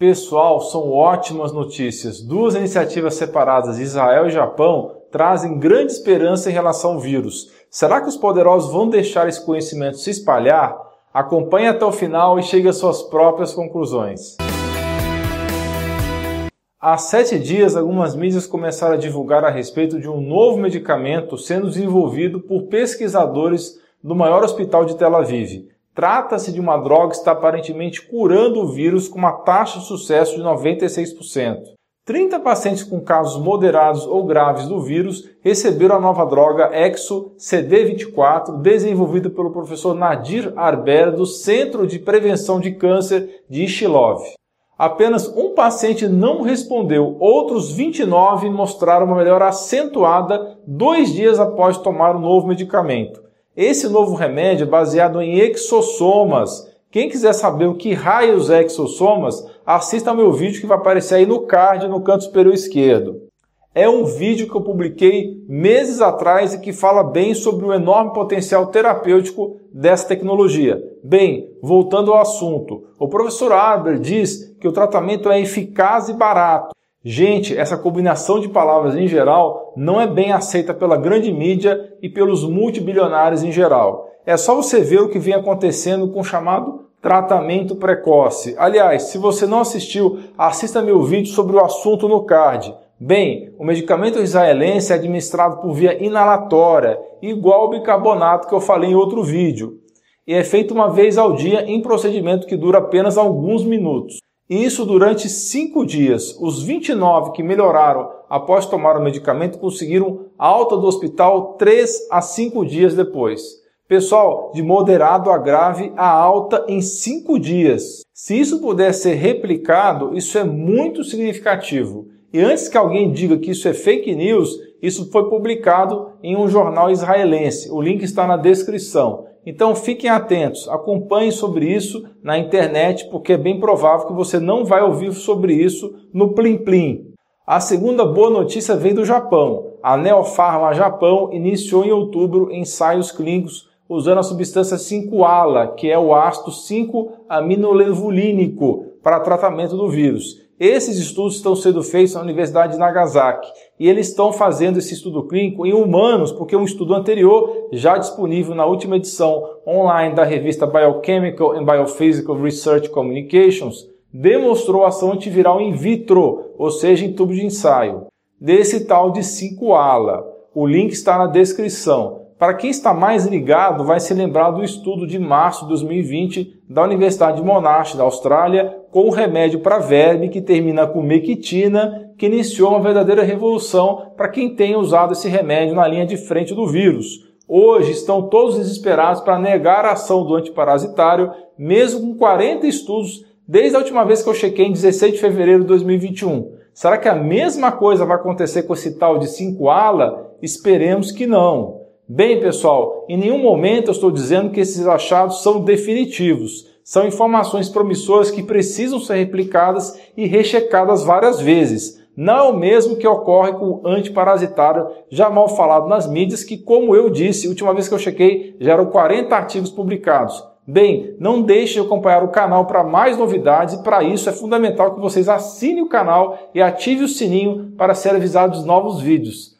Pessoal, são ótimas notícias. Duas iniciativas separadas, Israel e Japão, trazem grande esperança em relação ao vírus. Será que os poderosos vão deixar esse conhecimento se espalhar? Acompanhe até o final e chegue às suas próprias conclusões. Há sete dias, algumas mídias começaram a divulgar a respeito de um novo medicamento sendo desenvolvido por pesquisadores do maior hospital de Tel Aviv. Trata-se de uma droga que está aparentemente curando o vírus com uma taxa de sucesso de 96%. 30 pacientes com casos moderados ou graves do vírus receberam a nova droga Exo CD24, desenvolvida pelo professor Nadir Arber do Centro de Prevenção de Câncer de Ishilov. Apenas um paciente não respondeu, outros 29 mostraram uma melhora acentuada dois dias após tomar o novo medicamento. Esse novo remédio é baseado em exossomas. Quem quiser saber o que raios é exossomas, assista ao meu vídeo que vai aparecer aí no card no canto superior esquerdo. É um vídeo que eu publiquei meses atrás e que fala bem sobre o enorme potencial terapêutico dessa tecnologia. Bem, voltando ao assunto, o professor Arber diz que o tratamento é eficaz e barato. Gente, essa combinação de palavras em geral não é bem aceita pela grande mídia e pelos multibilionários em geral. É só você ver o que vem acontecendo com o chamado tratamento precoce. Aliás, se você não assistiu, assista meu vídeo sobre o assunto no card. Bem, o medicamento israelense é administrado por via inalatória, igual ao bicarbonato que eu falei em outro vídeo, e é feito uma vez ao dia em procedimento que dura apenas alguns minutos. E isso durante cinco dias. Os 29 que melhoraram após tomar o medicamento conseguiram alta do hospital 3 a 5 dias depois. Pessoal, de moderado a grave, a alta em 5 dias. Se isso puder ser replicado, isso é muito significativo. E antes que alguém diga que isso é fake news, isso foi publicado em um jornal israelense. O link está na descrição. Então fiquem atentos, acompanhem sobre isso na internet, porque é bem provável que você não vai ouvir sobre isso no Plim Plim. A segunda boa notícia vem do Japão. A Neopharma Japão iniciou em outubro ensaios clínicos usando a substância 5-ALA, que é o ácido 5-aminolevulínico, para tratamento do vírus. Esses estudos estão sendo feitos na Universidade de Nagasaki e eles estão fazendo esse estudo clínico em humanos, porque um estudo anterior, já disponível na última edição online da revista Biochemical and Biophysical Research Communications, demonstrou ação antiviral in vitro, ou seja, em tubo de ensaio, desse tal de 5-ALA. O link está na descrição. Para quem está mais ligado, vai se lembrar do estudo de março de 2020 da Universidade de Monash, da Austrália, com o remédio para verme que termina com mequitina, que iniciou uma verdadeira revolução para quem tem usado esse remédio na linha de frente do vírus. Hoje estão todos desesperados para negar a ação do antiparasitário, mesmo com 40 estudos desde a última vez que eu chequei em 16 de fevereiro de 2021. Será que a mesma coisa vai acontecer com esse tal de 5-ala? Esperemos que não. Bem, pessoal, em nenhum momento eu estou dizendo que esses achados são definitivos. São informações promissoras que precisam ser replicadas e rechecadas várias vezes. Não é o mesmo que ocorre com o antiparasitário, já mal falado nas mídias, que, como eu disse, última vez que eu chequei, já eram 40 artigos publicados. Bem, não deixe de acompanhar o canal para mais novidades e para isso é fundamental que vocês assinem o canal e ative o sininho para ser avisado dos novos vídeos.